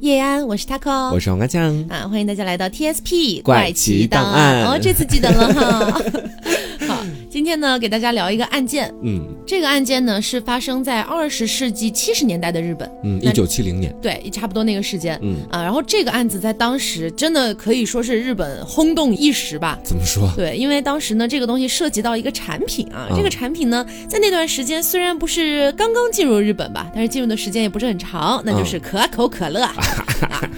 叶安，我是 taco，我是黄瓜酱。啊，欢迎大家来到 TSP 怪奇档案。哦，这次记得了哈。好，今天呢，给大家聊一个案件。嗯这个案件呢，是发生在二十世纪七十年代的日本。嗯，那一九七零年，对，差不多那个时间。嗯啊，然后这个案子在当时真的可以说是日本轰动一时吧。怎么说？对，因为当时呢，这个东西涉及到一个产品啊，嗯这个产品呢，在那段时间虽然不是刚刚进入日本吧，但是进入的时间也不是很长，那就是可口可乐、啊，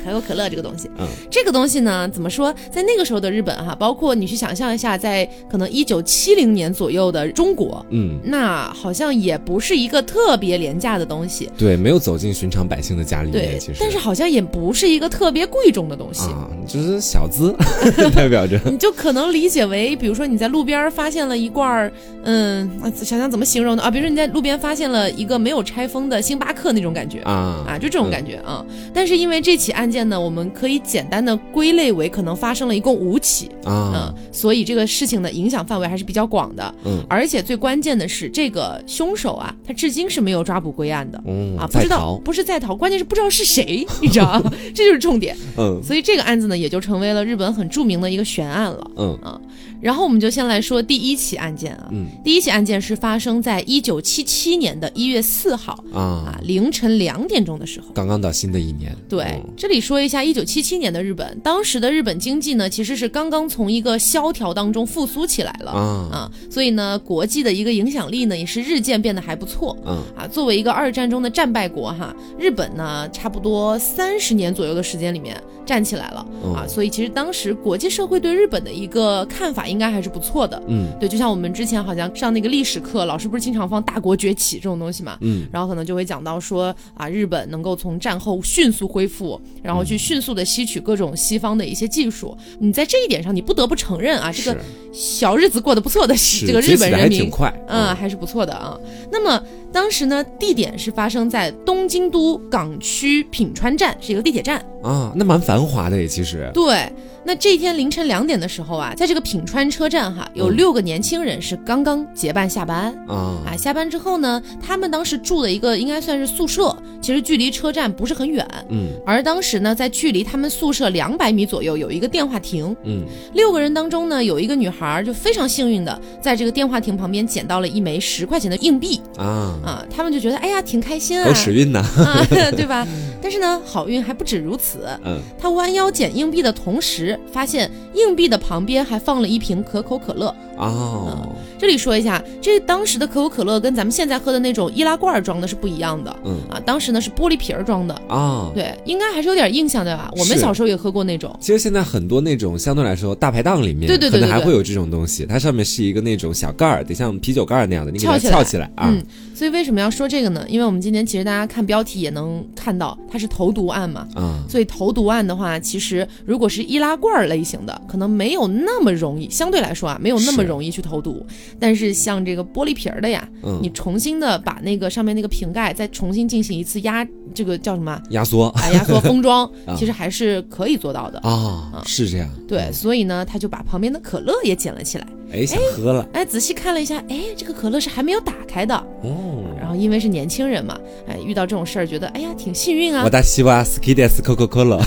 可口可乐这个东西。嗯这个东西呢，怎么说，在那个时候的日本哈、包括你去想象一下，在可能一九七零年左右的中国，嗯，那好像也不是一个特别廉价的东西。对，没有走进寻常百姓的家里对面，其实，但是好像也不是一个特别贵重的东西。啊，就是小资 代表着，你就可能理解为，比如说你在路边发现了一罐儿，嗯，啊想想怎么形容呢？啊，比如说你在路边发现了一个没有拆封的星巴克那种感觉。啊啊，就这种感觉啊，但是因为这起案件呢，我们可以简单的归类为可能发生了一共五起，嗯啊，，所以这个事情的影响范围还是比较广的，嗯。而且最关键的是，这个凶手啊，他至今是没有抓捕归案的。嗯啊，不知道，不是在逃，关键是不知道是谁，你知道吗？这就是重点。嗯。所以这个案子呢，也就成为了日本很著名的一个悬案了。嗯。啊然后我们就先来说第一起案件啊，嗯。第一起案件是发生在一九七七年的一月四号啊。啊，凌晨两点钟的时候。刚刚到新的一年，对，嗯。这里说一下一九七七年的日本，当时的日本经济呢，其实是刚刚从一个萧条当中复苏起来了。啊。啊，所以呢，国际的一个影响力呢，也是日渐变得还不错。嗯啊，作为一个二战中的战败国哈，日本呢，差不多三十年左右的时间里面站起来了、啊，嗯所以其实当时国际社会对日本的一个看法应该还是不错的。嗯对，就像我们之前好像上那个历史课，老师不是经常放“大国崛起”这种东西嘛，嗯然后可能就会讲到说啊，日本能够从战后迅速恢复，然后去迅速的吸取各种西方的一些技术。你在这一点上，你不得不承认啊，这个小日子过得不错的是这个日本人民挺快，嗯，还是不错的啊。那么当时呢，地点是发生在东京都港区品川站，是一个地铁站。啊，那蛮繁华的也，其实，对，那这一天凌晨两点的时候啊，在这个品川车站哈，有嗯。六个年轻人是刚刚结伴下班。啊。啊，下班之后呢，他们当时住的一个应该算是宿舍，其实距离车站不是很远。嗯。而当时呢，在距离他们宿舍两百米左右有一个电话亭，嗯。六个人当中呢，有一个女孩就非常幸运的在这个电话亭旁边捡到了一枚十块钱的硬币。啊，啊，他们就觉得哎呀挺开心啊，有时运呐，啊，对吧？但是呢，好运还不止如此，嗯。他弯腰捡硬币的同时，发现硬币的旁边还放了一瓶可口可乐。哦，这里说一下，这当时的可口可乐跟咱们现在喝的那种易拉罐装的是不一样的。嗯啊，当时呢是玻璃瓶儿装的，啊，对，应该还是有点印象的吧？我们小时候也喝过那种。其实现在很多那种相对来说大排档里面，对对对对对可能还会有这种东西，它上面是一个那种小盖儿，得像啤酒盖儿那样的，你给它翘起来啊。嗯，所以为什么要说这个呢？因为我们今天其实大家看标题也能看到，它是投毒案嘛。啊所以投毒案的话，其实如果是易拉罐儿类型的，可能没有那么容易，相对来说啊，没有那么容易去投毒。但是像这个玻璃瓶儿的呀，嗯你重新的把那个上面那个瓶盖再重新进行一次压，这个叫什么啊？压缩啊，压缩封装 啊，其实还是可以做到的。啊，是这样。对，所以呢，他就把旁边的可乐也捡了起来。哎，想喝了哎，仔细看了一下，哎，这个可乐是还没有打开的。哦。然后因为是年轻人嘛，哎，遇到这种事儿，觉得哎呀挺幸运啊我。大西瓜 ski des Coca Cola，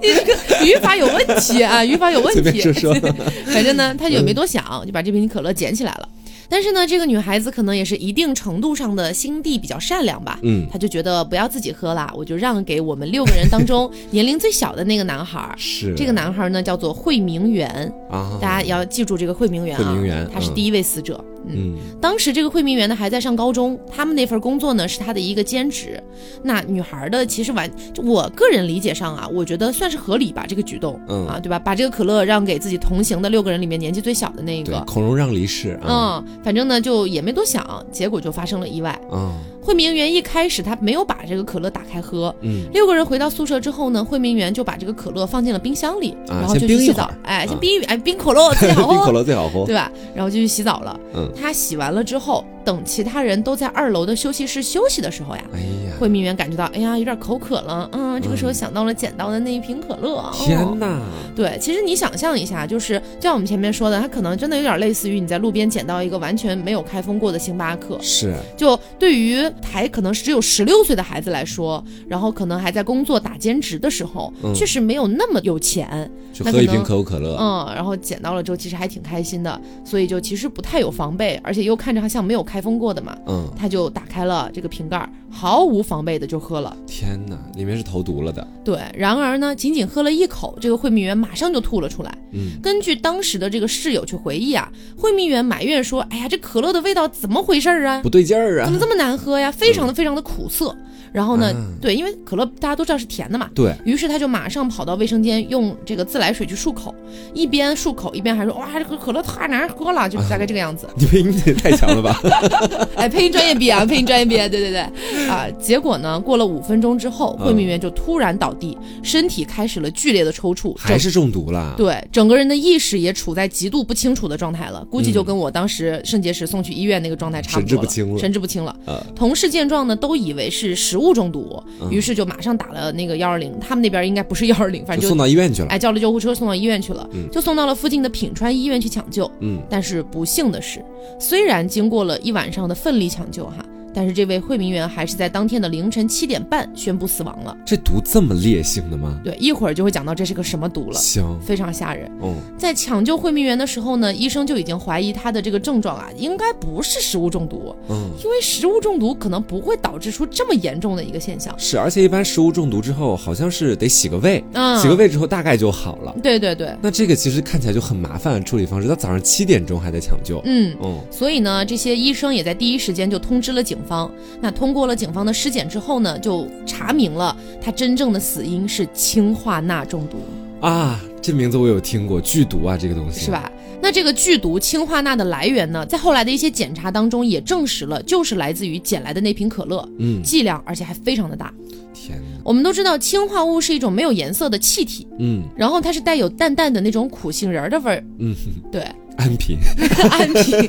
你这个语法有问题啊，语法有问随便题。说说。反正呢，他也没多想，就把这瓶可乐捡起来了。但是呢，这个女孩子可能也是一定程度上的心地比较善良吧。嗯，她就觉得不要自己喝了，我就让给我们六个人当中年龄最小的那个男孩儿。是这个男孩儿呢叫做惠明园，啊，大家要记住这个惠明园啊，他是第一位死者。嗯，嗯当时这个惠民园呢还在上高中，他们那份工作呢是他的一个兼职。那女孩的其实完，我个人理解上啊，我觉得算是合理吧，这个举动，嗯啊，对吧？把这个可乐让给自己同行的六个人里面年纪最小的那一个，，孔融让梨是啊嗯，反正呢就也没多想，结果就发生了意外。啊惠明园一开始他没有把这个可乐打开喝，嗯六个人回到宿舍之后呢，惠明园就把这个可乐放进了冰箱里，啊然后就去洗澡儿，哎，先啊冰一哎冰可乐最好 冰可喝，乐最好喝。对吧？然后就去洗澡了。嗯他洗完了之后，等其他人都在二楼的休息室休息的时候呀，哎呀，惠民园感觉到，哎呀，有点口渴了，嗯，这个时候想到了捡到的那一瓶可乐。哦天哪！对，其实你想象一下，就是就像我们前面说的，他可能真的有点类似于你在路边捡到一个完全没有开封过的星巴克。是，就对于还可能只有十六岁的孩子来说，然后可能还在工作打兼职的时候，嗯确实没有那么有钱，就喝一瓶那可口可乐。嗯，然后捡到了之后，其实还挺开心的，所以就其实不太有防备，而且又看着它像没有开封过的嘛，嗯，他就打开了这个瓶盖，毫无防备的就喝了。天哪，里面是投毒了的。对，然而呢，仅仅喝了一口，这个惠民员马上就吐了出来。嗯，根据当时的这个室友去回忆啊，惠民员埋怨说：“哎呀，这可乐的味道怎么回事啊？不对劲儿啊怎么。这么难喝呀？非常的非常的苦涩。”然后呢，嗯对，因为可乐大家都知道是甜的嘛，对，于是他就马上跑到卫生间用这个自来水去漱口，一边漱口一边还说：“哇，这个可乐太难喝了。”就大概这个样子。你配音也太强了吧？哎，配音专业毕业啊，配音专业毕业，对对对，啊，结果呢，过了五分钟之后，惠民员就突然倒地，身体开始了剧烈的抽搐，还是中毒了？对，整个人的意识也处在极度不清楚的状态了，估计就跟我当时肾结石送去医院那个状态差不多了，神志不清了神志不清了。呃，同事见状呢，都以为是食物中毒，嗯于是就马上打了那个幺二零，他们那边应该不是幺二零，反正就送到医院去了。哎叫了救护车送到医院去了，嗯就送到了附近的品川医院去抢救。嗯，但是不幸的是，虽然经过了一晚上的奋力抢救哈，但是这位惠民员还是在当天的凌晨七点半宣布死亡了。这毒这么烈性的吗？对，一会儿就会讲到这是个什么毒了，行，非常吓人。嗯，在抢救惠民员的时候呢，医生就已经怀疑他的这个症状啊，应该不是食物中毒，嗯，因为食物中毒可能不会导致出这么严重的一个现象。是，而且一般食物中毒之后，好像是得洗个胃，嗯，洗个胃之后大概就好了。对对对，那这个其实看起来就很麻烦，处理方式他早上七点钟还在抢救。嗯。嗯，所以呢，这些医生也在第一时间就通知了警方。那通过了警方的尸检之后呢，就查明了他真正的死因是氢化钠中毒，啊，这名字我有听过，剧毒啊，这个东西是？吧？那这个剧毒氢化钠的来源呢，在后来的一些检查当中也证实了，就是来自于捡来的那瓶可乐，嗯，剂量而且还非常的大。天哪，我们都知道氢化物是一种没有颜色的气体，嗯然后它是带有淡淡的那种苦杏仁的味儿，嗯，对，安平，安平，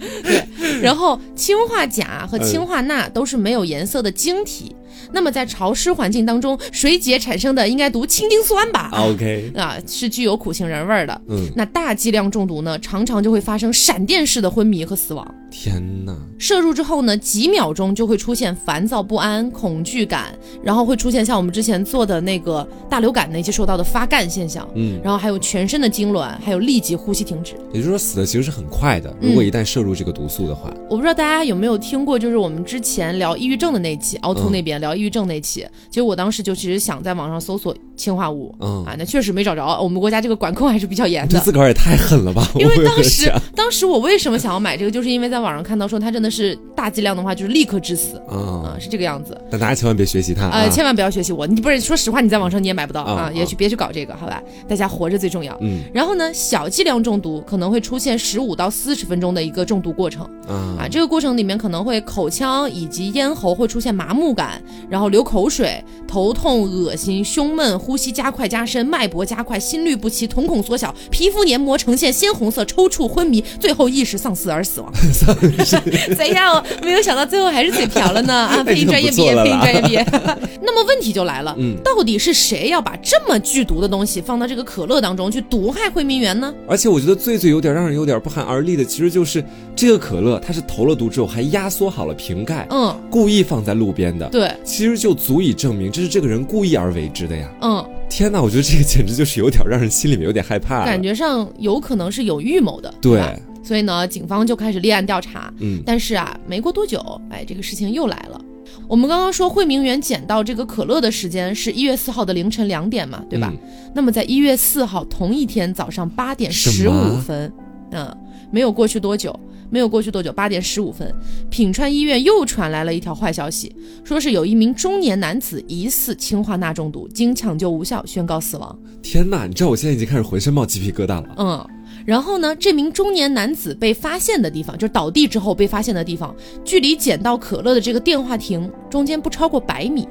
然后氢化钾和氢化钠都是没有颜色的晶体，那么在潮湿环境当中水解产生的应该读氢丁酸吧？OK，啊，是具有苦杏仁味儿的。嗯，那大剂量中毒呢，常常就会发生闪电式的昏迷和死亡。天哪，摄入之后呢，几秒钟就会出现烦躁不安、恐惧感，然后会出现像我们之前做的那个大流感那期受到的发干现象，嗯，然后还有全身的痉挛，还有立即呼吸停止。也就是说死的其实是很快的，如果一旦摄入这个毒素的话，我不知道大家有没有听过，就是我们之前聊抑郁症的那期，凹凸嗯那边聊抑郁症那期，其实我当时就其实想在网上搜索氰化物。嗯，啊，那确实没找着。我们国家这个管控还是比较严的。对自个儿也太狠了吧！因为当时，当时我为什么想要买这个，就是因为在网上看到说它真的是大剂量的话，就是立刻致死啊、啊，是这个样子。但大家千万别学习它呃，啊！千万不要学习我，你不是说实话，你在网上你也买不到啊，也去别去搞这个，好吧？大家活着最重要。嗯然后呢，小剂量中毒可能会出现十五到四十分钟的一个中毒过程啊，啊，这个过程里面可能会口腔以及咽喉会出现麻木感，然后流口水、头痛、恶心、胸闷、呼吸加快加深、脉搏加快、心律不齐、瞳孔缩小、皮肤黏膜呈现鲜红色、抽搐、昏迷，最后意识丧失而死亡。怎样？没有想到最后还是嘴瓢了呢啊！配 音专业毕业，配音专业 毕业。那么问题就来了，嗯到底是谁要把这么剧毒的东西放到这个可乐当中去毒害惠民园呢？而且我觉得最最有点让人有点不寒而栗的，其实就是这个可乐，它是投了毒之后还压缩好了瓶盖，嗯，故意放在路边的，对，其实就足以证明这是这个人故意而为之的呀！嗯，天哪，我觉得这个简直就是有点让人心里面有点害怕。感觉上有可能是有预谋的，对吧？所以呢，警方就开始立案调查。嗯但是啊，没过多久，哎，这个事情又来了。我们刚刚说惠明园捡到这个可乐的时间是一月四号的凌晨两点嘛，对吧？嗯那么在一月四号同一天早上八点十五分，嗯，没有过去多久，没有过去多久，八点十五分，品川医院又传来了一条坏消息，说是有一名中年男子疑似氰化钠中毒，经抢救无效宣告死亡。天哪，你知道我现在已经开始浑身冒鸡皮疙瘩了。嗯，然后呢，这名中年男子被发现的地方，就是倒地之后被发现的地方，距离捡到可乐的这个电话亭中间不超过百米。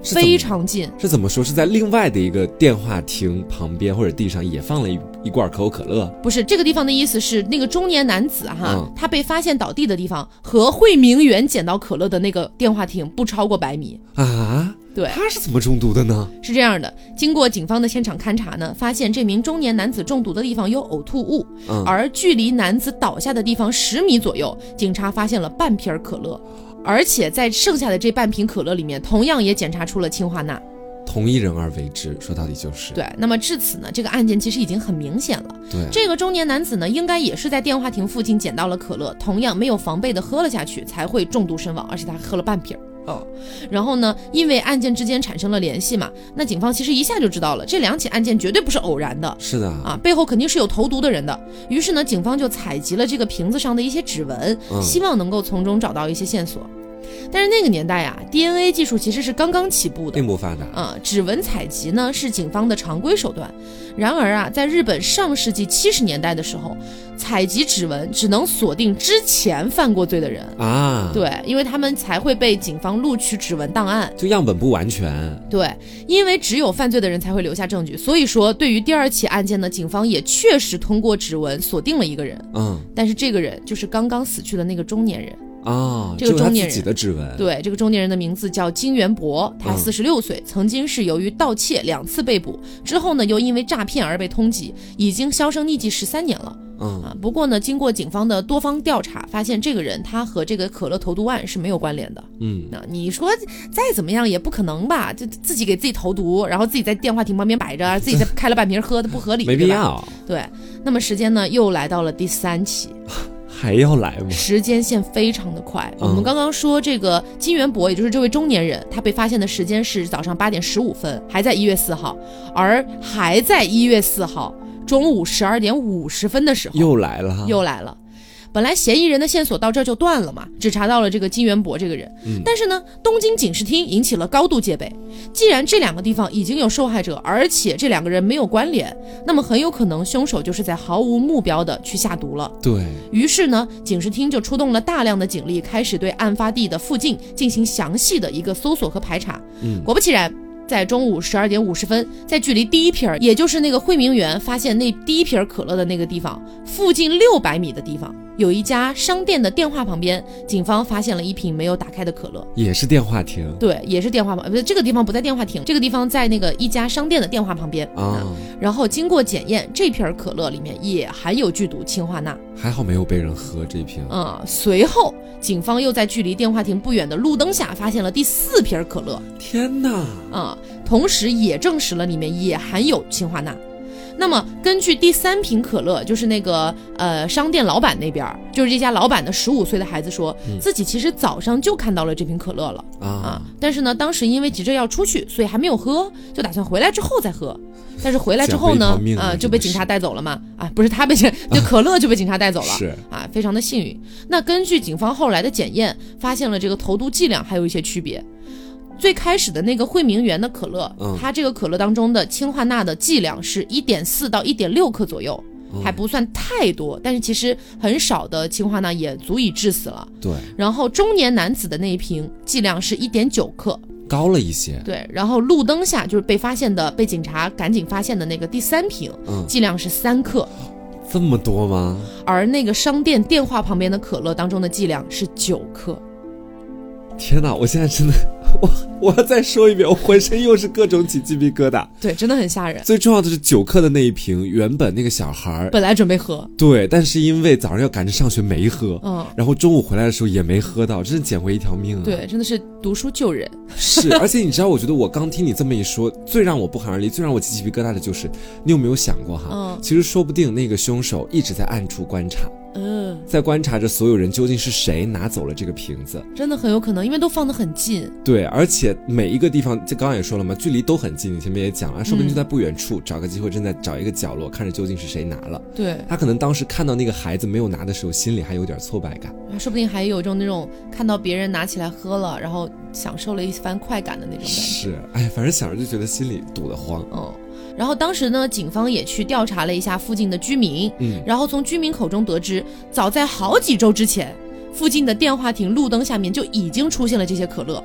非常近。是怎么说？是在另外的一个电话亭旁边或者地上也放了一一罐可口可乐不是这个地方的意思是，那个中年男子哈，嗯他被发现倒地的地方和惠明园捡到可乐的那个电话亭不超过百米。啊？对，他是怎么中毒的呢？是这样的，经过警方的现场勘查呢，发现这名中年男子中毒的地方有呕吐物，嗯而距离男子倒下的地方十米左右，警察发现了半瓶可乐，而且在剩下的这半瓶可乐里面，同样也检查出了氰化钠。同一人而为之，说到底就是对，那么至此呢，这个案件其实已经很明显了。对这个中年男子呢，应该也是在电话亭附近捡到了可乐，同样没有防备的喝了下去，才会中毒身亡，而且他还喝了半瓶儿。哦，然后呢，因为案件之间产生了联系嘛，那警方其实一下就知道了，这两起案件绝对不是偶然的。是的啊，背后肯定是有投毒的人的。于是呢，警方就采集了这个瓶子上的一些指纹，嗯希望能够从中找到一些线索。但是那个年代啊，DNA 技术其实是刚刚起步的并。不发达。啊、指纹采集呢是警方的常规手段。然而啊，在日本上世纪七十年代的时候，采集指纹只能锁定之前犯过罪的人。啊，，对，因为他们才会被警方录取指纹档案。就样本不完全，对，因为只有犯罪的人才会留下证据，所以说对于第二起案件呢，警方也确实通过指纹锁定了一个人，嗯。但是这个人就是刚刚死去的那个中年人。啊，这个中年人自己的指纹，对，这个中年人的名字叫金元博，他嗯。四十六岁，曾经是由于盗窃两次被捕，之后呢又因为诈骗而被通缉，已经销声匿迹十三年了嗯啊。不过呢，经过警方的多方调查，发现这个人他和这个可乐投毒案是没有关联的。嗯，那你说再怎么样也不可能吧？就自己给自己投毒，然后自己在电话亭旁边摆着，自己再开了半瓶喝的，不合理，没必对吧。要，对，那么时间呢又来到了第三起，还要来吗？时间线非常的快。嗯我们刚刚说这个金元博，也就是这位中年人，他被发现的时间是早上八点十五分，还在一月四号，而还在一月四号中午十二点五十分的时候又来了，又来了。本来嫌疑人的线索到这儿就断了嘛，只查到了这个金元博这个人。嗯但是呢，东京警视厅引起了高度戒备。既然这两个地方已经有受害者，而且这两个人没有关联，那么很有可能凶手就是在毫无目标的去下毒了。对，于是呢，警视厅就出动了大量的警力，开始对案发地的附近进行详细的一个搜索和排查。嗯果不其然。在中午十二点五十分，在距离第一瓶儿，也就是那个惠明园发现那第一瓶儿可乐的那个地方附近六百米的地方，有一家商店的电话旁边，警方发现了一瓶没有打开的可乐。也是电话亭对，也是电话旁，不是这个地方不在电话亭，这个地方在那个一家商店的电话旁边啊，然后经过检验，这瓶可乐里面也含有剧毒氰化钠。还好没有被人喝这瓶，嗯，随后警方又在距离电话亭不远的路灯下发现了第四瓶可乐，天哪，啊、同时也证实了里面也含有氰化钠。那么，根据第三瓶可乐，就是那个呃商店老板那边儿，就是这家老板的十五岁的孩子说，自己其实早上就看到了这瓶可乐了啊啊，，但是呢，当时因为急着要出去，所以还没有喝，就打算回来之后再喝。但是回来之后呢啊就被警察带走了嘛，啊，不是他被警，就可乐就被警察带走了。是啊，非常的幸运。那根据警方后来的检验，发现了这个投毒剂量还有一些区别。最开始的那个惠明园的可乐，嗯它这个可乐当中的氢化钠的剂量是一点四到一点六克左右，嗯还不算太多，但是其实很少的氢化钠也足以致死了。对，然后中年男子的那一瓶剂量是一点九克，高了一些，对。然后路灯下就是被发现的，被警察赶紧发现的那个第三瓶，嗯，剂量是三克，这么多吗？而那个商店电话旁边的可乐当中的剂量是九克。天哪，我现在真的，我我要再说一遍，我浑身又是各种起鸡皮疙瘩。对，真的很吓人。最重要的是酒克的那一瓶，原本那个小孩儿本来准备喝，对，但是因为早上要赶着上学没喝，嗯，然后中午回来的时候也没喝到，真是捡回一条命啊！对，，真的是读书救人。是，而且你知道，我觉得我刚听你这么一说，最让我不寒而栗，最让我起鸡皮疙瘩的就是，你有没有想过哈？嗯其实说不定那个凶手一直在暗处观察，嗯，在观察着所有人究竟是谁拿走了这个瓶子。真的很有可能，因为都放得很近。对，而且每一个地方，就刚刚也说了嘛，距离都很近。你前面也讲了，说不定就在不远处，找个机会正在找一个角落，看着究竟是谁拿了。对，他可能当时看到那个孩子没有拿的时候，心里还有点挫败感。说不定还有一种那种看到别人拿起来喝了，然后享受了一番快感的那种感觉。是，哎，反正想着就觉得心里堵得慌。嗯，然后当时呢，警方也去调查了一下附近的居民，嗯，然后从居民口中得知，早在好几周之前，附近的电话亭路灯下面就已经出现了这些可乐，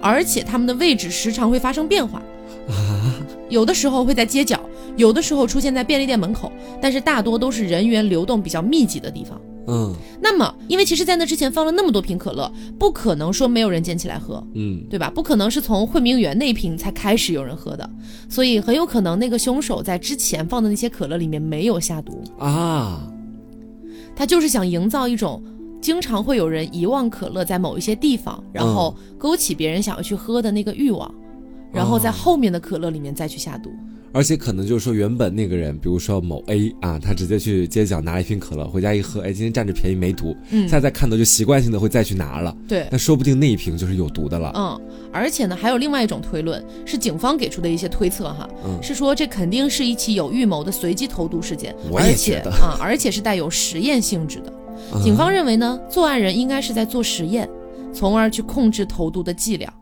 而且它们的位置时常会发生变化，啊，有的时候会在街角，有的时候出现在便利店门口，但是大多都是人员流动比较密集的地方。嗯。那么，因为其实在那之前放了那么多瓶可乐，不可能说没有人捡起来喝，嗯，对吧？不可能是从惠明园那一瓶才开始有人喝的，所以很有可能那个凶手在之前放的那些可乐里面没有下毒，啊，他就是想营造一种经常会有人遗忘可乐在某一些地方，然后勾起别人想要去喝的那个欲望，然后在后面的可乐里面再去下毒。而且可能就是说，原本那个人，比如说某 A 啊，他直接去街角拿了一瓶可乐，回家一喝，哎，今天占着便宜没毒，嗯。现在再看到就习惯性的会再去拿了，对，那说不定那一瓶就是有毒的了。嗯，而且呢，还有另外一种推论，是警方给出的一些推测哈，嗯。是说这肯定是一起有预谋的随机投毒事件，我也而且觉得。啊，而且是带有实验性质的。嗯。警方认为呢，作案人应该是在做实验，从而去控制投毒的剂量，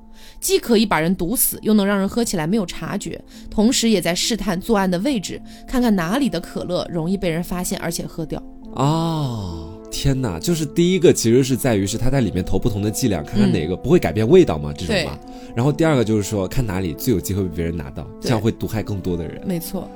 既可以把人毒死，又能让人喝起来没有察觉，同时也在试探作案的位置，看看哪里的可乐容易被人发现，而且喝掉。哦，天哪！就是第一个其实是在于是他在里面投不同的剂量，看看嗯哪个不会改变味道嘛，这种对嘛。然后第二个就是说看哪里最有机会被别人拿到，这样会毒害更多的人。没错，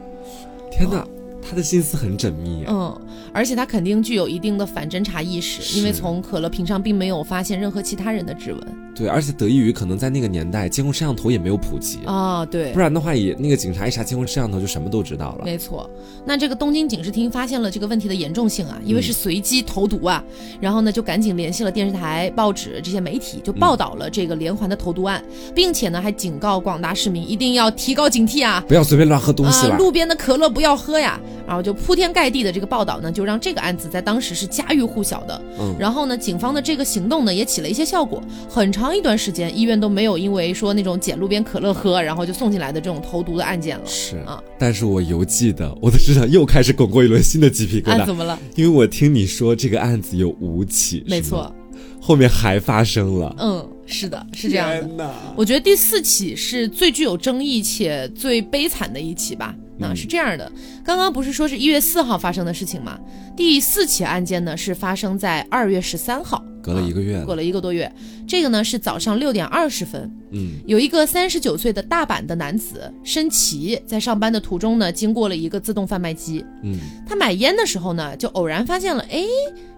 天哪，他的心思很缜密啊。嗯，而且他肯定具有一定的反侦查意识，因为从可乐瓶上并没有发现任何其他人的指纹。对，而且得益于可能在那个年代监控摄像头也没有普及，啊，对不，然的话也那个警察一查监控摄像头就什么都知道了。没错。那这个东京警视厅发现了这个问题的严重性啊，因为是随机投毒啊，然后呢就赶紧联系了电视台、报纸这些媒体，就报道了这个连环的投毒案，并且呢还警告广大市民一定要提高警惕啊。不要随便乱喝东西啊、了。路边的可乐不要喝呀！然后就铺天盖地的这个报道呢，就让这个案子在当时是家喻户晓的。嗯然后呢，警方的这个行动呢也起了一些效果。很长一段时间，医院都没有因为说那种捡路边可乐喝，然后就送进来的这种投毒的案件了。是啊，但是我犹记得我的身上又开始滚过一轮新的鸡皮疙啊，瘩，怎么了？因为我听你说这个案子有五起，没错，，后面还发生了，嗯，是的，是这样的。我觉得第四起是最具有争议且最悲惨的一起吧。那嗯是这样的，刚刚不是说是一月四号发生的事情吗？第四起案件呢是发生在二月十三号，隔了一个月了，过了一个多月。这个呢是早上六点二十分，嗯有一个三十九岁的大阪的男子申奇，在上班的途中呢，经过了一个自动贩卖机。嗯，他买烟的时候呢，就偶然发现了，哎，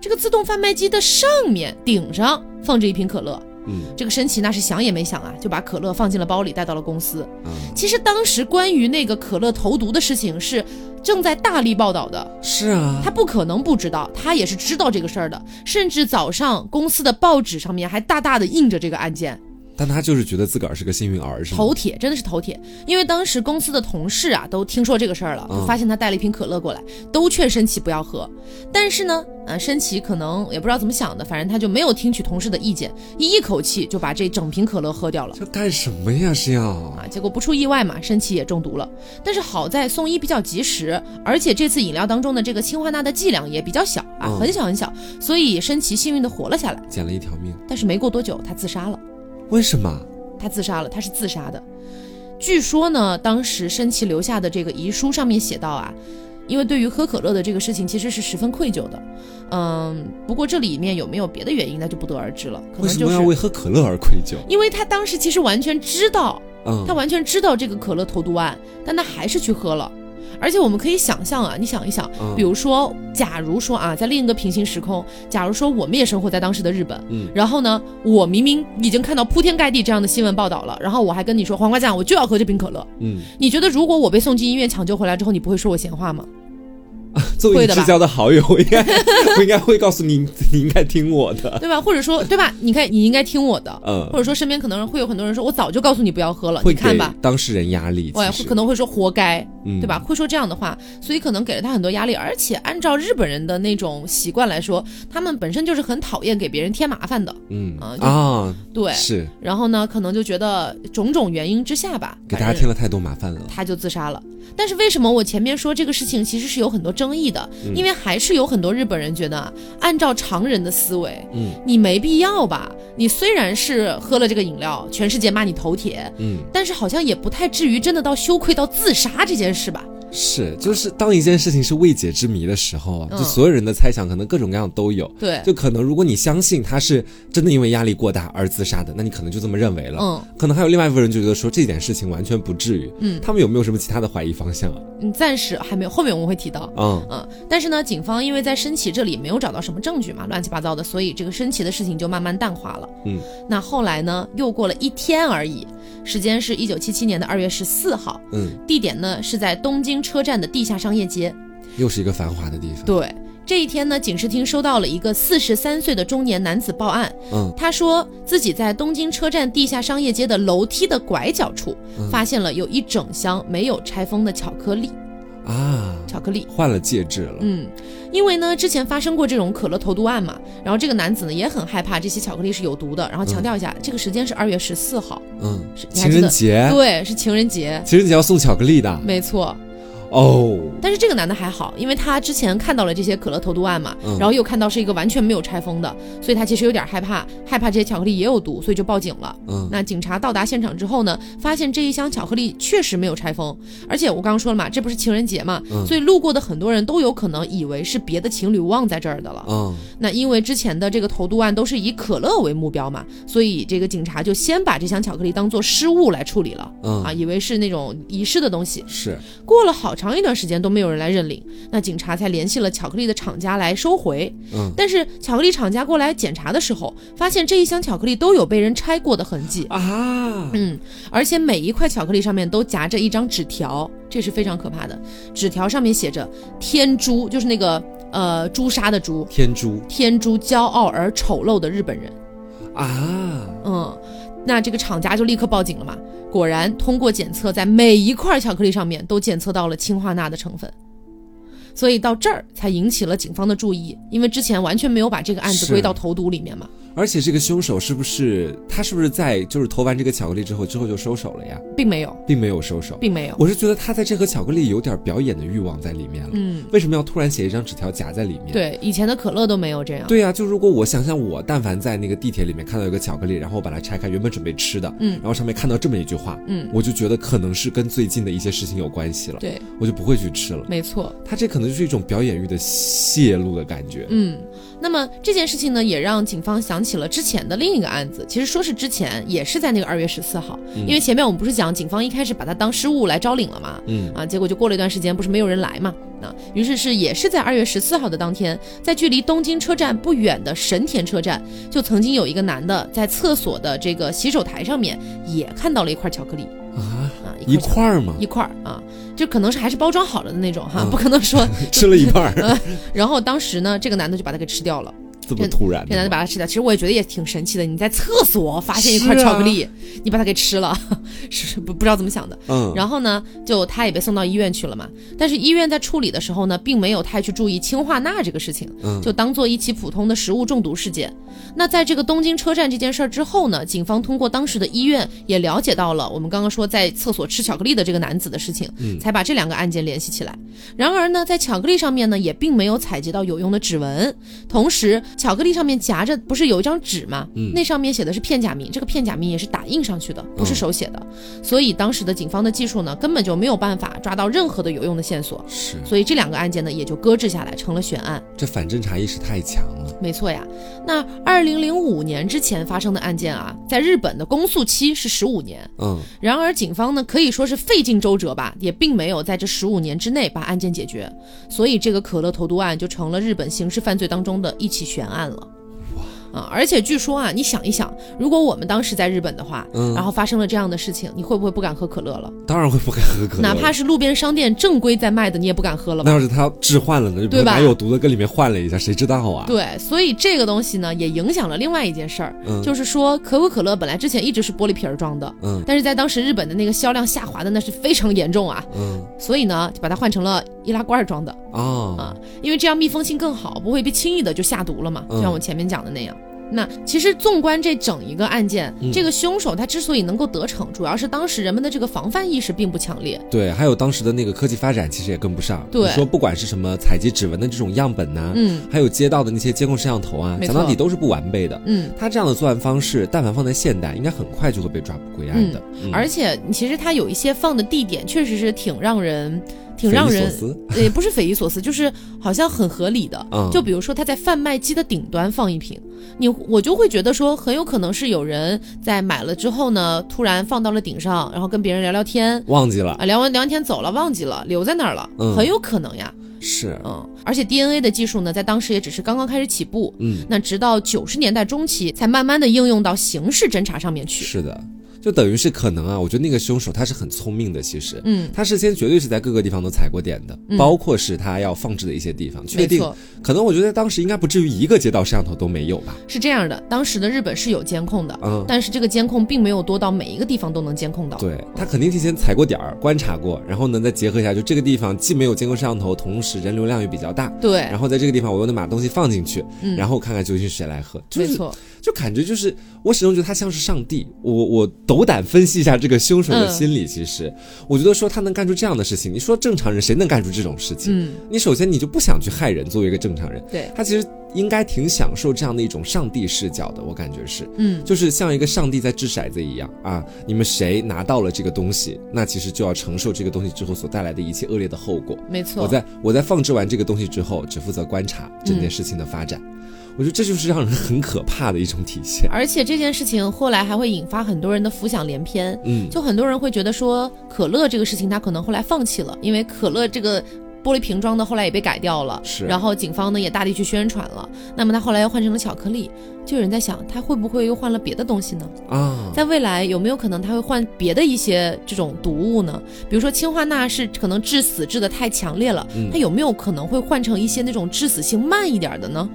这个自动贩卖机的上面顶上放着一瓶可乐。嗯。这个申奇那是想也没想啊，就把可乐放进了包里，带到了公司。嗯，其实当时关于那个可乐投毒的事情是正在大力报道的，是啊，他不可能不知道，他也是知道这个事儿的，甚至早上公司的报纸上面还大大的印着这个案件。但他就是觉得自个儿是个幸运儿？头铁，真的是头铁。因为当时公司的同事啊都听说这个事儿了，发现他带了一瓶可乐过来，都劝申奇不要喝。但是呢，呃，申奇可能也不知道怎么想的，反正他就没有听取同事的意见，一一口气就把这整瓶可乐喝掉了。这干什么呀？是要啊，结果不出意外嘛，申奇也中毒了。但是好在送医比较及时，而且这次饮料当中的这个氰化钠的剂量也比较小啊，嗯很小很小，所以申奇幸运的活了下来。捡了一条命，但是没过多久，他自杀了。为什么？他自杀了，他是自杀的。据说呢，当时申琦留下的这个遗书上面写到啊，因为对于喝可乐的这个事情，其实是十分愧疚的。嗯，不过这里面有没有别的原因，那就不得而知了。可为什么要能就是为喝可乐而愧疚？因为他当时其实完全知道，嗯他，完全知道这个可乐投毒案，但他还是去喝了。而且我们可以想象啊，你想一想，嗯比如说，假如说啊，在另一个平行时空，假如说我们也生活在当时的日本，嗯然后呢，我明明已经看到铺天盖地这样的新闻报道了，然后我还跟你说黄瓜酱，我就要喝这瓶可乐。嗯，你觉得如果我被送进医院抢救回来之后，你不会说我闲话吗？作为至交的好友，我 应该我应该会告诉你，你应该听我的。对吧？或者说，对吧？你看，你应该听我的，嗯或者说身边可能会有很多人说，我早就告诉你不要喝了，你看吧。当事人压力，会可能会说活该，嗯对吧？会说这样的话，所以可能给了他很多压力。而且按照日本人的那种习惯来说，他们本身就是很讨厌给别人添麻烦的，嗯啊啊，对。是然后呢，可能就觉得种种原因之下吧，给大家添了太多麻烦了。他就自杀了。但是为什么我前面说这个事情其实是有很多争议的？嗯因为还是有很多日本人觉得啊，按照常人的思维，嗯你没必要吧？你虽然是喝了这个饮料，全世界骂你头铁，嗯，但是好像也不太至于真的到羞愧到自杀这件事吧？是，就是当一件事情是未解之谜的时候啊，嗯就所有人的猜想可能各种各样都有。对，就可能如果你相信他是真的因为压力过大而自杀的，那你可能就这么认为了。嗯可能还有另外一部分人就觉得说这件事情完全不至于。嗯他们有没有什么其他的怀疑方向啊？嗯，暂时还没有，后面我们会提到。嗯嗯，但是呢，警方因为在申奇这里没有找到什么证据嘛，乱七八糟的，所以这个申奇的事情就慢慢淡化了。嗯，那后来呢，又过了一天而已，时间是一九七七年的二月十四号，嗯，地点呢是在东京车站的地下商业街。又是一个繁华的地方。对，这一天呢，警视厅收到了一个四十三岁的中年男子报案，嗯他说自己在东京车站地下商业街的楼梯的拐角处，嗯发现了有一整箱没有拆封的巧克力，啊，巧克力。换了戒指了。嗯，因为呢，之前发生过这种可乐投毒案嘛，然后这个男子呢也很害怕这些巧克力是有毒的，然后强调一下，这个时间是二月十四号，嗯，情人节，对，是情人节，情人节要送巧克力的。没错。哦，但是这个男的还好，因为他之前看到了这些可乐投毒案嘛，嗯然后又看到是一个完全没有拆封的，所以他其实有点害怕，害怕这些巧克力也有毒，所以就报警了。嗯那警察到达现场之后呢，发现这一箱巧克力确实没有拆封，而且我刚刚说了嘛，这不是情人节嘛，嗯所以路过的很多人都有可能以为是别的情侣忘在这儿的了。嗯那因为之前的这个投毒案都是以可乐为目标嘛，所以这个警察就先把这箱巧克力当做失物来处理了。嗯啊，以为是那种遗失的东西。是，过了好长一段时间都没有人来认领，那警察才联系了巧克力的厂家来收回。嗯但是巧克力厂家过来检查的时候，发现这一箱巧克力都有被人拆过的痕迹。啊，嗯，而且每一块巧克力上面都夹着一张纸条，这是非常可怕的。纸条上面写着“天诛”，就是那个呃朱砂的朱，天珠天诛骄傲而丑陋的日本人。啊，嗯，那这个厂家就立刻报警了嘛。果然，通过检测，在每一块巧克力上面都检测到了氰化钠的成分。所以到这儿才引起了警方的注意，因为之前完全没有把这个案子归到投毒里面嘛，而且这个凶手是不是他是不是在就是投完这个巧克力之后之后就收手了呀？并没有，并没有收手。并没有。我是觉得他在这盒巧克力有点表演的欲望在里面了。嗯，为什么要突然写一张纸条夹在里面？对，以前的可乐都没有这样。对呀、就如果我想象我但凡在那个地铁里面看到一个巧克力，然后我把它拆开，原本准备吃的，嗯然后上面看到这么一句话，嗯，我就觉得可能是跟最近的一些事情有关系了，对，我就不会去吃了。没错。他这可能就是一种表演欲的泄露的感觉。嗯，那么这件事情呢，也让警方想起了之前的另一个案子。其实说是之前，也是在那个二月十四号，因为前面我们不是讲警方一开始把他当失物来招领了嘛？嗯啊，结果就过了一段时间，不是没有人来嘛？啊，于是是也是在二月十四号的当天，在距离东京车站不远的神田车站，就曾经有一个男的在厕所的这个洗手台上面也看到了一块巧克力啊，啊，一巧块儿吗？一块儿啊，就可能是还是包装好了的那种哈，嗯不可能说。吃了一半儿，然后当时呢，这个男的就把它给吃掉了。这么突然这男的？把它吃掉，其实我也觉得也挺神奇的。你在厕所发现一块巧克力，你把它给吃了，是不不知道怎么想的。嗯，然后呢，就他也被送到医院去了嘛。但是医院在处理的时候呢，并没有太去注意氢化钠这个事情，嗯就当做一起普通的食物中毒事件。那在这个东京车站这件事儿之后呢，警方通过当时的医院也了解到了我们刚刚说在厕所吃巧克力的这个男子的事情，嗯才把这两个案件联系起来。然而呢，在巧克力上面呢，也并没有采集到有用的指纹。同时，巧克力上面夹着不是有一张纸吗？嗯那上面写的是片假名，这个片假名也是打印上去的，不是嗯手写的。所以当时的警方的技术呢，根本就没有办法抓到任何的有用的线索。是所以这两个案件呢，也就搁置下来，成了悬案。这反侦查意识太强了。没错呀，那二零零五年之前发生的案件啊，在日本的公诉期是十五年。嗯，然而，警方呢可以说是费尽周折吧，也并没有在这十五年之内把案件解决，所以这个可乐投毒案就成了日本刑事犯罪当中的一起悬案了。啊！而且据说啊，你想一想，如果我们当时在日本的话，嗯然后发生了这样的事情，你会不会不敢喝可乐了？当然会不敢喝可乐，哪怕是路边商店正规在卖的，你也不敢喝了吧那？要是他置换了呢？对吧有毒的跟里面换了一下，谁知道啊？对，所以这个东西呢，也影响了另外一件事儿，嗯就是说可口可乐本来之前一直是玻璃瓶儿装的，嗯但是在当时日本的那个销量下滑的那是非常严重啊，嗯所以呢，就把它换成了易拉罐儿装的啊啊，因为这样密封性更好，不会被轻易的就下毒了嘛，嗯就像我前面讲的那样。那其实纵观这整一个案件，嗯这个凶手他之所以能够得逞，主要是当时人们的这个防范意识并不强烈。对，还有当时的那个科技发展其实也跟不上。对你说不管是什么采集指纹的这种样本呐、嗯还有街道的那些监控摄像头啊，讲到底都是不完备的。嗯，他这样的作案方式，但凡放在现代，应该很快就会被抓捕归案的。嗯而且其实他有一些放的地点确实是挺让人挺让人匪夷所思也不是匪夷所思，就是好像很合理的。嗯就比如说他在贩卖机的顶端放一瓶，你我就会觉得说很有可能是有人在买了之后呢，突然放到了顶上，然后跟别人聊聊天忘记了，啊，聊完聊完天走了，忘记了，留在那儿了，嗯很有可能呀。是，嗯，而且 DNA 的技术呢，在当时也只是刚刚开始起步，嗯，那直到九十年代中期才慢慢的应用到刑事侦查上面去。是的，就等于是可能啊，我觉得那个凶手他是很聪明的，其实，嗯，他事先绝对是在各个地方都踩过点的，嗯包括是他要放置的一些地方，确定，可能我觉得当时应该不至于一个街道摄像头都没有吧，是这样的，当时的日本是有监控的，嗯。但是这个监控并没有多到每一个地方都能监控到。对他肯定提前踩过点儿，观察过，然后呢再结合一下，就这个地方既没有监控摄像头，同时人流量又比较大，对然，后在这个地方我又能把东西放进去，嗯然后看看究竟是谁来喝，就是没错，就感觉就是我始终觉得他像是上帝。我我斗胆分析一下这个凶手的嗯心理，其实、我觉得说他能干出这样的事情，你说正常人谁能干出这种事情？嗯，你首先你就不想去害人，作为一个正常人，对，他其实应该挺享受这样的一种上帝视角的，我感觉是。嗯，就是像一个上帝在掷骰子一样啊！你们谁拿到了这个东西，那其实就要承受这个东西之后所带来的一切恶劣的后果。没错。我在我在放置完这个东西之后，只负责观察整件事情的发展。我觉得这就是让人很可怕的一种体现。而且这件事情后来还会引发很多人的浮想联翩，嗯，就很多人会觉得说，可乐这个事情他可能后来放弃了，因为可乐这个。玻璃瓶装的后来也被改掉了，是然后警方呢也大力去宣传了。那么他后来又换成了巧克力，就有人在想，他会不会又换了别的东西呢？啊，在未来有没有可能他会换别的一些这种毒物呢？比如说氰化钠是可能致死致的太强烈了，嗯它有没有可能会换成一些那种致死性慢一点的呢？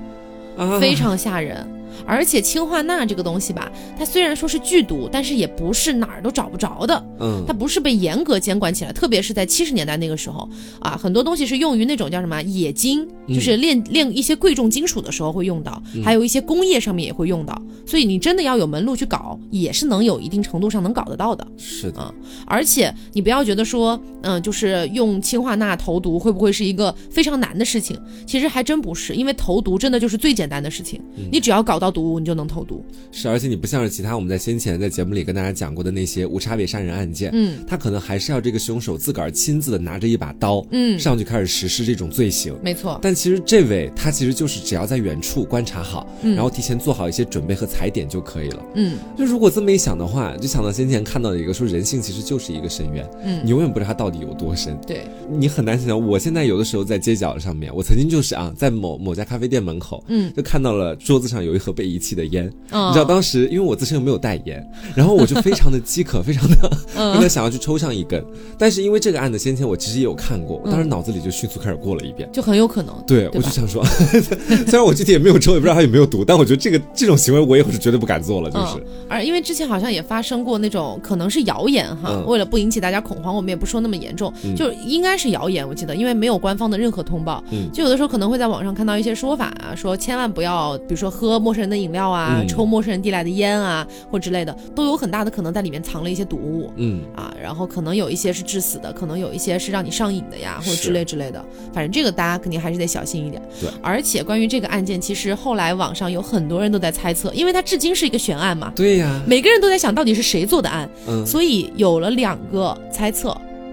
非常吓人。而且氰化钠这个东西吧，它虽然说是剧毒，但是也不是哪儿都找不着的。嗯它不是被严格监管起来，特别是在七十年代那个时候啊，很多东西是用于那种叫什么冶金，嗯就是炼炼一些贵重金属的时候会用到，还有一些工业上面也会用到，所以你真的要有门路去搞，也是能有一定程度上能搞得到的。是的，啊而且你不要觉得说，嗯、就是用氰化钠投毒会不会是一个非常难的事情？其实还真不是，因为投毒真的就是最简单的事情，你只要搞到毒物，你就能投毒。是，而且你不像是其他我们在先前在节目里跟大家讲过的那些无差别杀人案件，嗯他可能还是要这个凶手自个儿亲自的拿着一把刀，嗯，上去开始实施这种罪行。没错，但其实这位他其实就是只要在远处观察好，嗯然后提前做好一些准备和踩点就可以了。嗯就如果这么一想的话，就想到先前看到的一个说人性其实就是一个深渊，嗯你永远不知道它到底有多深。对，你很难想象，我现在有的时候在街角上面，我曾经就是啊，在某某家咖啡店门口，嗯就看到了桌子上有一盒被遗弃的烟。嗯，你知道当时因为我自身又没有带烟，然后我就非常的饥渴，非常的嗯非常想要去抽上一根。但是因为这个案子先前我其实也有看过，我当时脑子里就迅速开始过了一遍。就很有可能。对，对我就想说，虽然我具体也没有抽，也不知道它有没有毒，但我觉得这个这种行为我以后是绝对不敢做了，就是。嗯，而因为之前好像也发生过那种可能是谣言哈，嗯为了不引起大家恐慌，我们也不说那么严重，嗯就应该是谣言，我记得，因为没有官方的任何通报，嗯就有的时候可能会在网上看到一些说法啊，说千万不要，比如说喝陌生人的饮料啊，嗯抽陌生人递来的烟啊，或之类的，都有很大的可能在里面藏了一些毒物。嗯，啊，然后可能有一些是致死的，可能有一些是让你上瘾的呀，或者之类之类的。反正这个大家肯定还是得小心一点。对，而且关于这个案件，其实后来网上有很多人都在猜测，因为它至今是一个悬案嘛，对呀，每个人都在想到底是谁做的案，嗯，所以有了两个猜测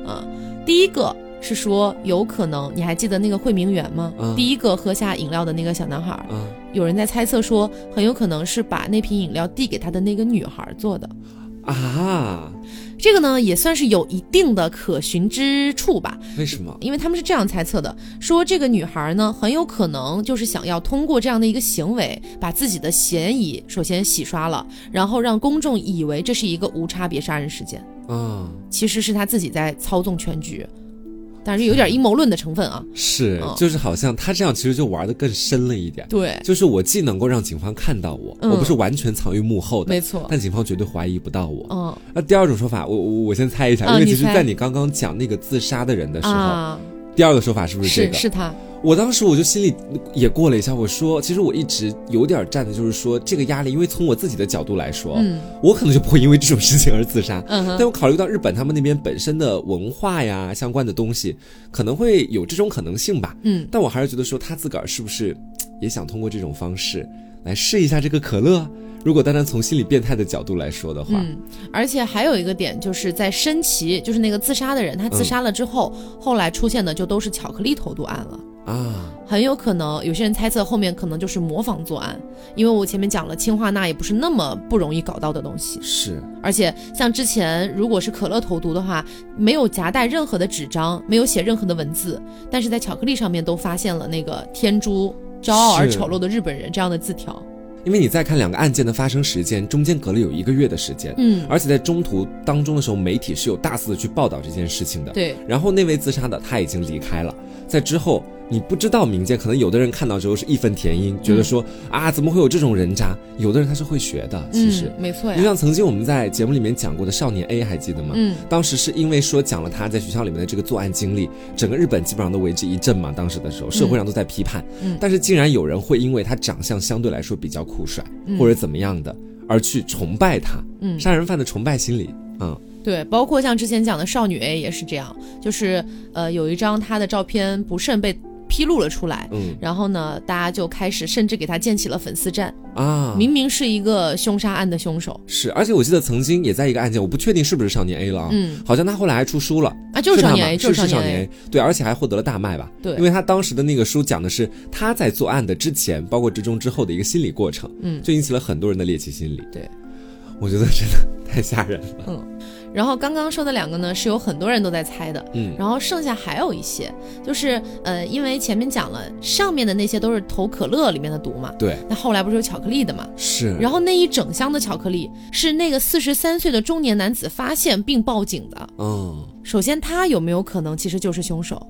啊。第一个是说有可能，你还记得那个惠明园吗？嗯第一个喝下饮料的那个小男孩，嗯有人在猜测说，很有可能是把那瓶饮料递给他的那个女孩做的。啊，这个呢，也算是有一定的可循之处吧。为什么？因为他们是这样猜测的，说这个女孩呢，很有可能就是想要通过这样的一个行为，把自己的嫌疑首先洗刷了，然后让公众以为这是一个无差别杀人事件，嗯，其实是他自己在操纵全局，但是有点阴谋论的成分啊。是嗯，就是好像他这样其实就玩的更深了一点。对，就是我既能够让警方看到我，嗯我不是完全藏于幕后的，没错。但警方绝对怀疑不到我。嗯那第二种说法，我我我先猜一下，因为其实，在你刚刚讲那个自杀的人的时候，啊，第二个说法是不是这个？是是他，我当时我就心里也过了一下，我说，其实我一直有点站的就是说这个压力，因为从我自己的角度来说，嗯我可能就不会因为这种事情而自杀。嗯但我考虑到日本他们那边本身的文化呀相关的东西，可能会有这种可能性吧。嗯但我还是觉得说他自个儿是不是也想通过这种方式来试一下这个可乐。如果单单从心理变态的角度来说的话，嗯，而且还有一个点，就是在申奇，就是那个自杀的人，他自杀了之后，后来出现的就都是巧克力投毒案了。啊，很有可能，有些人猜测后面可能就是模仿作案，因为我前面讲了，氰化钠也不是那么不容易搞到的东西，是。而且像之前如果是可乐投毒的话，没有夹带任何的纸张，没有写任何的文字，但是在巧克力上面都发现了那个天珠骄傲而丑陋的日本人这样的字条，因为你再看两个案件的发生时间，中间隔了有一个月的时间，嗯，而且在中途当中的时候，媒体是有大肆的去报道这件事情的。对，然后那位自杀的他已经离开了，在之后你不知道民间可能有的人看到之后是义愤填膺，觉得说、啊怎么会有这种人渣？有的人他是会学的，其实。嗯、没错呀。就，像曾经我们在节目里面讲过的少年 A 还记得吗？嗯，当时是因为说讲了他在学校里面的这个作案经历，整个日本基本上都为之一振嘛。当时的时候，社会上都在批判，嗯但是竟然有人会因为他长相相对来说比较酷帅，或者怎么样的，而去崇拜他。嗯杀人犯的崇拜心理，嗯，对，包括像之前讲的少女 A 也是这样，就是呃有一张她的照片不慎被披露了出来。嗯。然后呢，大家就开始甚至给他建起了粉丝站，啊，明明是一个凶杀案的凶手。是，而且我记得曾经也在一个案件，我不确定是不是少年 A 了啊，嗯，好像他后来还出书了，啊，就是少年 A，就是少年 A，对，而且还获得了大卖吧，对。因为他当时的那个书讲的是他在作案的之前，包括之中之后的一个心理过程，嗯。就引起了很多人的猎奇心理，对，我觉得真的太吓人了，然后刚刚说的两个呢，是有很多人都在猜的，嗯然后剩下还有一些，就是呃，因为前面讲了，上面的那些都是投可乐里面的毒嘛，对，那后来不是有巧克力的嘛？是，然后那一整箱的巧克力是那个四十三岁的中年男子发现并报警的。嗯，首先，他有没有可能其实就是凶手？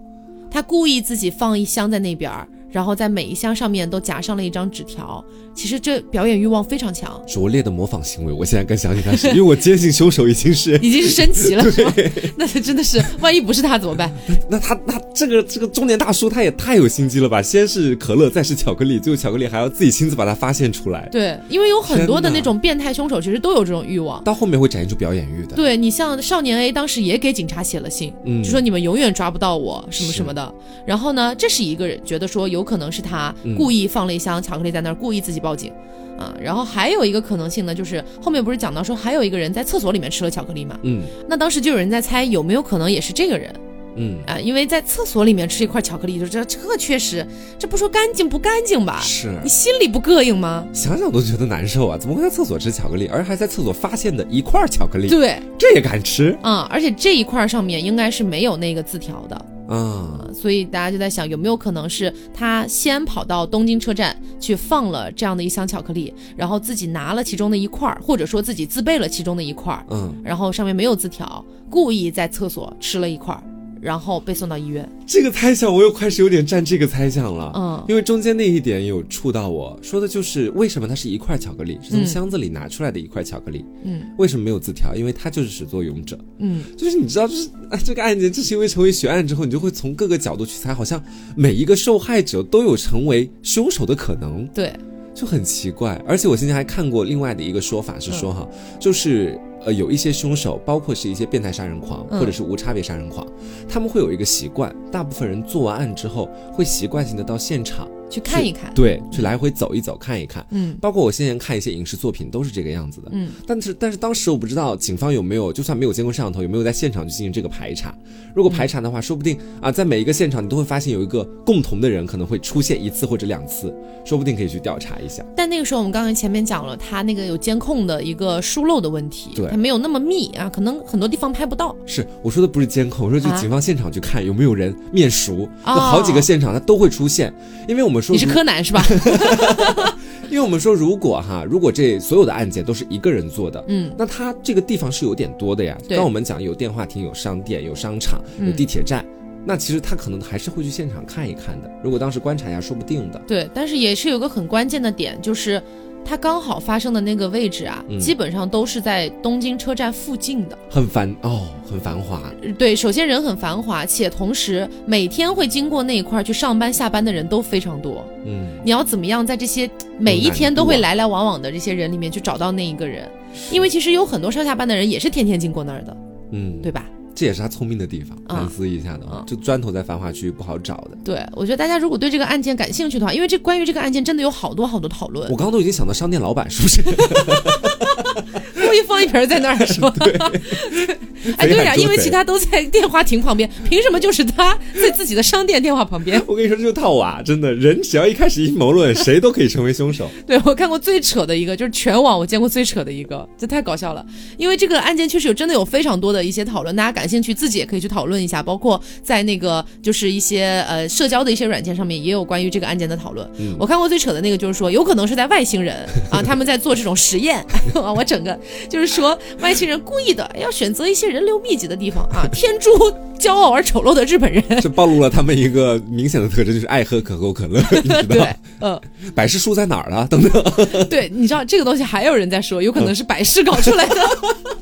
他故意自己放一箱在那边儿，然后在每一箱上面都夹上了一张纸条。其实这表演欲望非常强，拙劣的模仿行为，我现在更相信他是，因为我坚信凶手已经是，已经是升级了，是吗？那他真的是，万一不是他怎么办？那他那这个这个中年大叔他也太有心机了吧，先是可乐，再是巧克力，最后巧克力还要自己亲自把它发现出来，对，因为有很多的那种变态凶手，其实都有这种欲望。到后面会展现出表演欲的，对你像少年 A 当时也给警察写了信，嗯就说你们永远抓不到我什么什么的。然后呢，这是一个人觉得说有可能是他嗯故意放了一箱巧克力在那儿，故意自己报警。啊，然后还有一个可能性呢，就是后面不是讲到说还有一个人在厕所里面吃了巧克力嘛？嗯那当时就有人在猜有没有可能也是这个人嗯，啊？因为在厕所里面吃一块巧克力，就这这确实，这不说干净不干净吧？是你心里不膈应吗？想想都觉得难受啊！怎么会在厕所吃巧克力，而还在厕所发现的一块巧克力？对，这也敢吃啊、而且这一块上面应该是没有那个字条的。啊？所以大家就在想，有没有可能是他先跑到东京车站去放了这样的一箱巧克力，然后自己拿了其中的一块儿，或者说自己自备了其中的一块儿，嗯，然后上面没有字条，故意在厕所吃了一块儿，然后被送到医院。这个猜想我又开始有点站这个猜想了。嗯因为中间那一点有触到我，说的就是为什么它是一块巧克力，是从嗯箱子里拿出来的一块巧克力，嗯为什么没有字条？因为它就是始作俑者，嗯，就是你知道，就是啊，这个案件正是因为成为悬案之后，你就会从各个角度去猜，好像每一个受害者都有成为凶手的可能。对，就很奇怪。而且我现在还看过另外的一个说法是说哈，就是呃有一些凶手，包括是一些变态杀人狂嗯或者是无差别杀人狂，他们会有一个习惯，大部分人做完案之后会习惯性的到现场去看一看。对，去来回走一走，看一看。嗯包括我先前看一些影视作品都是这个样子的，嗯，但是但是当时我不知道警方有没有，就算没有监控摄像头，有没有在现场去进行这个排查。如果排查的话，说不定啊，在每一个现场你都会发现有一个共同的人可能会出现一次或者两次，说不定可以去调查一下。但那个时候我们刚才前面讲了，他那个有监控的一个疏漏的问题，对他没有那么密啊，可能很多地方拍不到。是我说的不是监控，我说就啊警方现场去看有没有人面熟，哦就好几个现场他都会出现，因为我们说你是柯南是吧？因为我们说如果哈，如果这所有的案件都是一个人做的，嗯那他这个地方是有点多的呀。对刚我们讲有电话亭、有商店、有商场、有嗯地铁站，那其实他可能还是会去现场看一看的。如果当时观察一下，说不定的。对，但是也是有个很关键的点，就是它刚好发生的那个位置啊，嗯基本上都是在东京车站附近的。很繁哦，很繁华，呃对，首先人很繁华，且同时每天会经过那一块儿去上班下班的人都非常多。嗯，你要怎么样在这些每一天都会来来往往的这些人里面去找到那一个人？因为其实有很多上下班的人也是天天经过那儿的，嗯，对吧？这也是他聪明的地方，啊反思一下的啊啊。就砖头在繁华区不好找的。对，我觉得大家如果对这个案件感兴趣的话，因为这关于这个案件真的有好多好多讨论我，刚刚都已经想到商店老板是不是？故意放一瓶在那儿说。哎，对呀、因为其他都在电话亭旁边，凭什么就是他在自己的商店电话旁边？我跟你说，这就套娃，真的人只要一开始阴谋论，谁都可以成为凶手。对我看过最扯的一个，就是全网我见过最扯的一个，这太搞笑了。因为这个案件确实有真的有非常多的一些讨论，大家感兴趣自己也可以去讨论一下，包括在那个就是一些呃社交的一些软件上面也有关于这个案件的讨论。嗯我看过最扯的那个就是说，有可能是在外星人啊，他们在做这种实验啊，我整个就是说外星人故意的要选择一些人流密集的地方啊，天诛骄傲而丑陋的日本人。这暴露了他们一个明显的特征，就是爱喝可口可乐，你知道对？，嗯，百事输在哪儿了？等等，对，你知道这个东西还有人在说，有可能是百事搞出来的，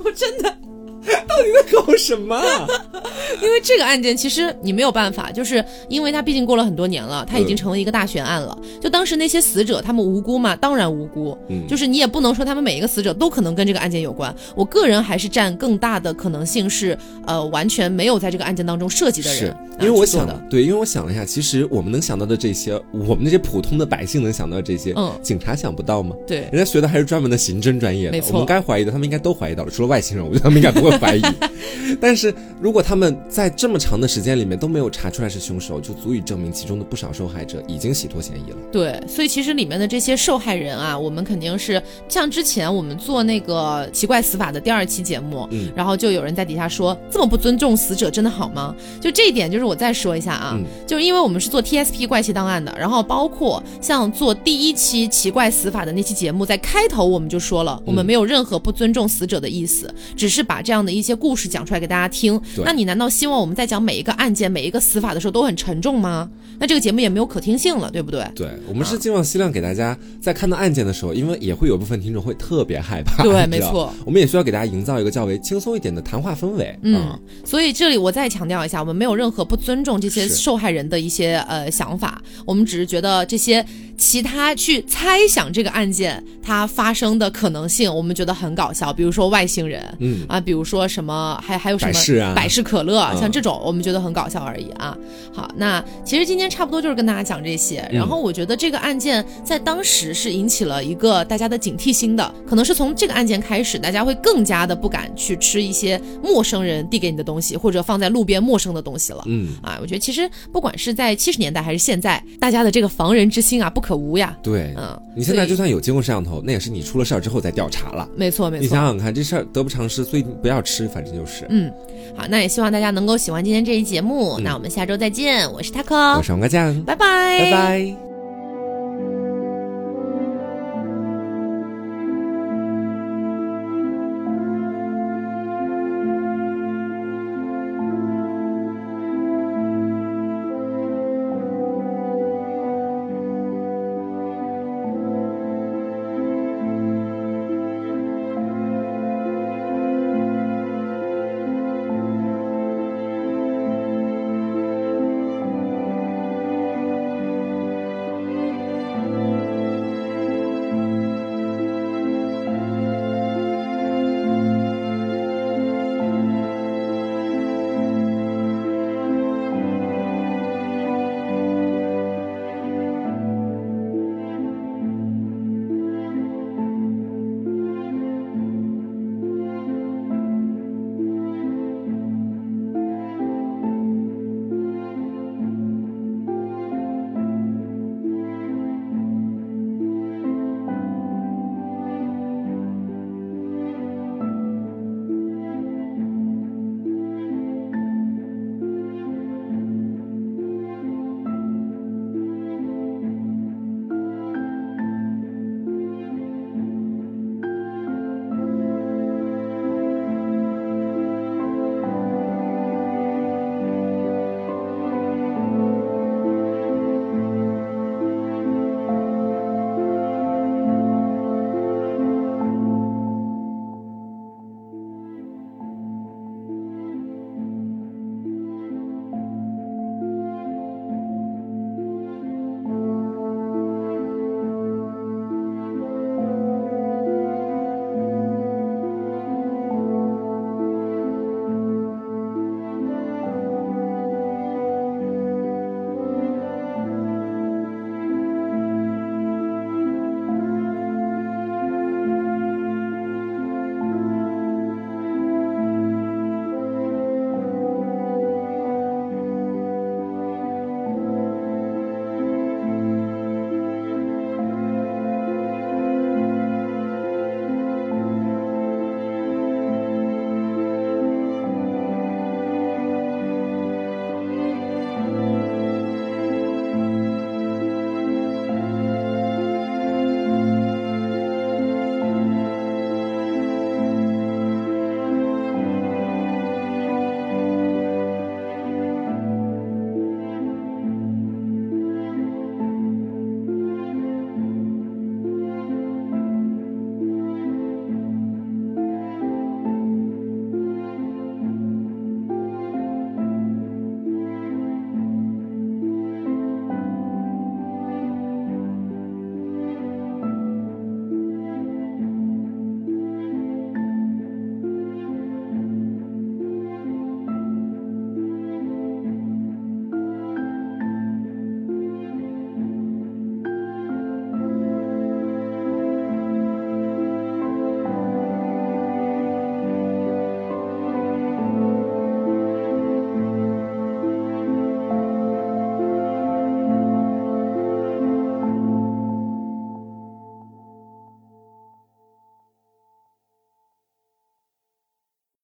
我真的。搞什么啊？因为这个案件其实你没有办法，就是因为它毕竟过了很多年了，它已经嗯成为一个大悬案了。就当时那些死者，他们无辜吗？当然无辜。嗯就是你也不能说他们每一个死者都可能跟这个案件有关。我个人还是占更大的可能性是，呃，完全没有在这个案件当中涉及的人因为我想的。对，因为我想了一下，其实我们能想到的这些，我们那些普通的百姓能想到这些，嗯警察想不到吗？对，人家学的还是专门的刑侦专业的，没错我们该怀疑的，他们应该都怀疑到了，除了外星人，我觉得他们应该不会怀疑。但是如果他们在这么长的时间里面都没有查出来是凶手，就足以证明其中的不少受害者已经洗脱嫌疑了。对，所以其实里面的这些受害人啊，我们肯定是像之前我们做那个奇怪死法的第二期节目，嗯然后就有人在底下说这么不尊重死者真的好吗？就这一点，就是我再说一下啊，嗯就是因为我们是做 TSP 怪奇档案的，然后包括像做第一期奇怪死法的那期节目，在开头我们就说了，我们没有任何不尊重死者的意思，只是把这样的一些故事讲出来给大家听。那你难道希望我们在讲每一个案件、每一个死法的时候都很沉重吗？那这个节目也没有可听性了，对不对？对我们是尽量希望给大家在看到案件的时候，因为也会有部分听众会特别害怕，对没错，我们也需要给大家营造一个较为轻松一点的谈话氛围。嗯啊，所以这里我再强调一下，我们没有任何不尊重这些受害人的一些呃想法，我们只是觉得这些其他去猜想这个案件它发生的可能性，我们觉得很搞笑，比如说外星人。嗯，啊，比如说什么，还还有什么百事啊百事可乐，嗯像这种我们觉得很搞笑而已啊。好，那其实今天差不多就是跟大家讲这些。然后我觉得这个案件在当时是引起了一个大家的警惕心的，可能是从这个案件开始，大家会更加的不敢去吃一些陌生人递给你的东西，或者放在路边陌生的东西了。嗯，啊，我觉得其实不管是在七十年代还是现在，大家的这个防人之心啊不可无呀。对，嗯，你现在就算有监控摄像头，那也是你出了事儿之后再调查了。没错没错你想。想看，这事儿得不偿失，所以不要吃，反正就是。嗯，好，那也希望大家能够喜欢今天这一节目。嗯那我们下周再见，我是 taco，我是王家酱，拜拜，拜拜。